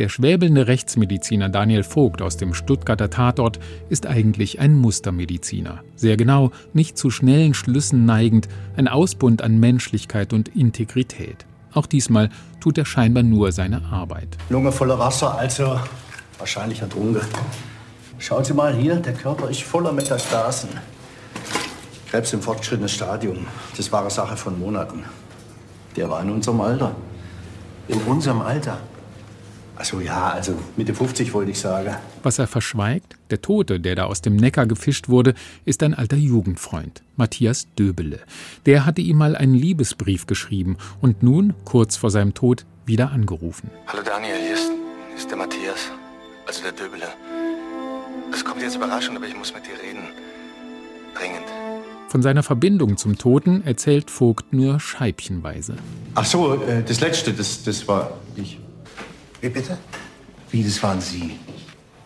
Der schwäbelnde Rechtsmediziner Daniel Vogt aus dem Stuttgarter Tatort ist eigentlich ein Mustermediziner. Sehr genau, nicht zu schnellen Schlüssen neigend, ein Ausbund an Menschlichkeit und Integrität. Auch diesmal tut er scheinbar nur seine Arbeit. Lunge voller Wasser, also wahrscheinlich ertrunken. Schauen Sie mal hier, der Körper ist voller Metastasen. Krebs im fortgeschrittenen Stadium. Das war eine Sache von Monaten. Der war in unserem Alter. In unserem Alter? Also ja, also Mitte 50 wollte ich sagen. Was er verschweigt, der Tote, der da aus dem Neckar gefischt wurde, ist ein alter Jugendfreund, Matthias Döbele. Der hatte ihm mal einen Liebesbrief geschrieben und nun, kurz vor seinem Tod, wieder angerufen. Hallo Daniel, hier ist, hier ist der Matthias, also der Döbele. Das kommt jetzt überraschend, aber ich muss mit dir reden. Dringend. Von seiner Verbindung zum Toten erzählt Vogt nur scheibchenweise. Ach so, äh, das letzte, das, das war ich. Wie bitte? Wie, das waren Sie?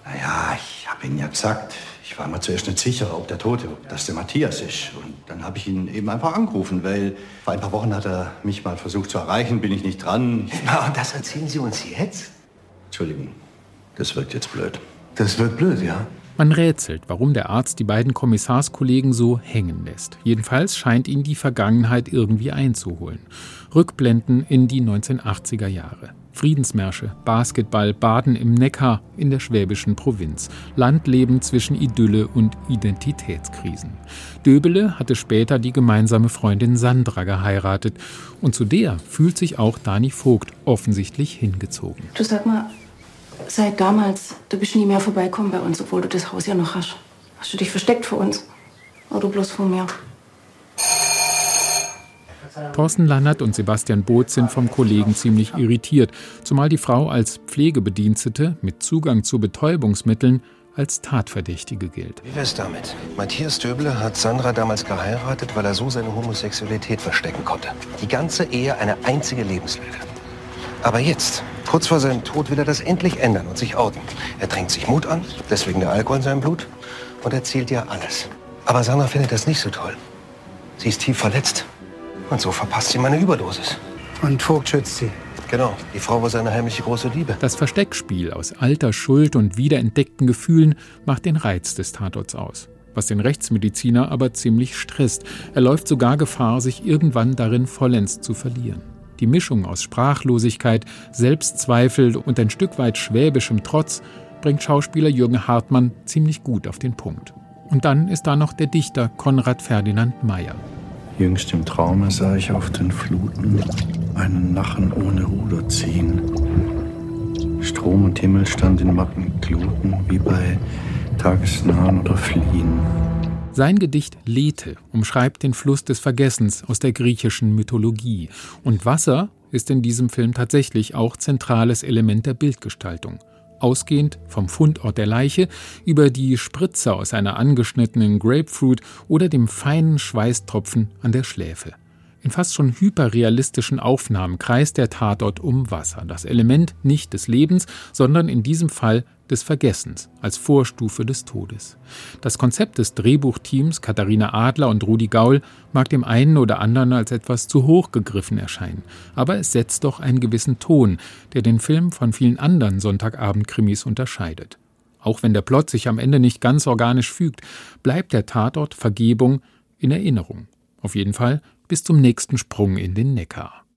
Naja, ich habe Ihnen ja gesagt, ich war mir zuerst nicht sicher, ob der Tote, ob das der Matthias ist. Und dann habe ich ihn eben einfach angerufen, weil vor ein paar Wochen hat er mich mal versucht zu erreichen, bin ich nicht dran. Na, und das erzählen Sie uns jetzt? Entschuldigung, das wirkt jetzt blöd. Das wird blöd, ja? Man rätselt, warum der Arzt die beiden Kommissarskollegen so hängen lässt. Jedenfalls scheint ihn die Vergangenheit irgendwie einzuholen. Rückblenden in die 1980er Jahre. Friedensmärsche, Basketball, Baden im Neckar in der schwäbischen Provinz, Landleben zwischen Idylle und Identitätskrisen. Döbele hatte später die gemeinsame Freundin Sandra geheiratet und zu der fühlt sich auch Dani Vogt offensichtlich hingezogen. Du sag mal, seit damals, du bist nie mehr vorbeikommen bei uns, obwohl du das Haus ja noch hast. Hast du dich versteckt vor uns? Oder bloß vor mir? Thorsten Lannert und Sebastian Both sind vom Kollegen ziemlich irritiert, zumal die Frau als Pflegebedienstete mit Zugang zu Betäubungsmitteln als Tatverdächtige gilt. Wie wär's damit? Matthias Döble hat Sandra damals geheiratet, weil er so seine Homosexualität verstecken konnte. Die ganze Ehe eine einzige Lebenslüge. Aber jetzt, kurz vor seinem Tod, will er das endlich ändern und sich outen. Er trinkt sich Mut an, deswegen der Alkohol in seinem Blut, und erzählt ihr alles. Aber Sandra findet das nicht so toll. Sie ist tief verletzt. Und so verpasst sie meine Überdosis. Und Vogt schützt sie. Genau, die Frau war seine heimliche große Liebe. Das Versteckspiel aus alter Schuld und wiederentdeckten Gefühlen macht den Reiz des Tatorts aus. Was den Rechtsmediziner aber ziemlich stresst. Er läuft sogar Gefahr, sich irgendwann darin vollends zu verlieren. Die Mischung aus Sprachlosigkeit, Selbstzweifel und ein Stück weit schwäbischem Trotz bringt Schauspieler Jürgen Hartmann ziemlich gut auf den Punkt. Und dann ist da noch der Dichter Konrad Ferdinand Meyer. Jüngst im Traume sah ich auf den Fluten einen Nachen ohne Ruder ziehen. Strom und Himmel stand in matten Gluten, wie bei Tagesnahen oder Fliehen. Sein Gedicht Lethe umschreibt den Fluss des Vergessens aus der griechischen Mythologie. Und Wasser ist in diesem Film tatsächlich auch zentrales Element der Bildgestaltung. Ausgehend vom Fundort der Leiche über die Spritze aus einer angeschnittenen Grapefruit oder dem feinen Schweißtropfen an der Schläfe. In fast schon hyperrealistischen Aufnahmen kreist der Tatort um Wasser, das Element nicht des Lebens, sondern in diesem Fall des Vergessens als Vorstufe des Todes. Das Konzept des Drehbuchteams Katharina Adler und Rudi Gaul mag dem einen oder anderen als etwas zu hoch gegriffen erscheinen, aber es setzt doch einen gewissen Ton, der den Film von vielen anderen Sonntagabend-Krimis unterscheidet. Auch wenn der Plot sich am Ende nicht ganz organisch fügt, bleibt der Tatort Vergebung in Erinnerung. Auf jeden Fall bis zum nächsten Sprung in den Neckar.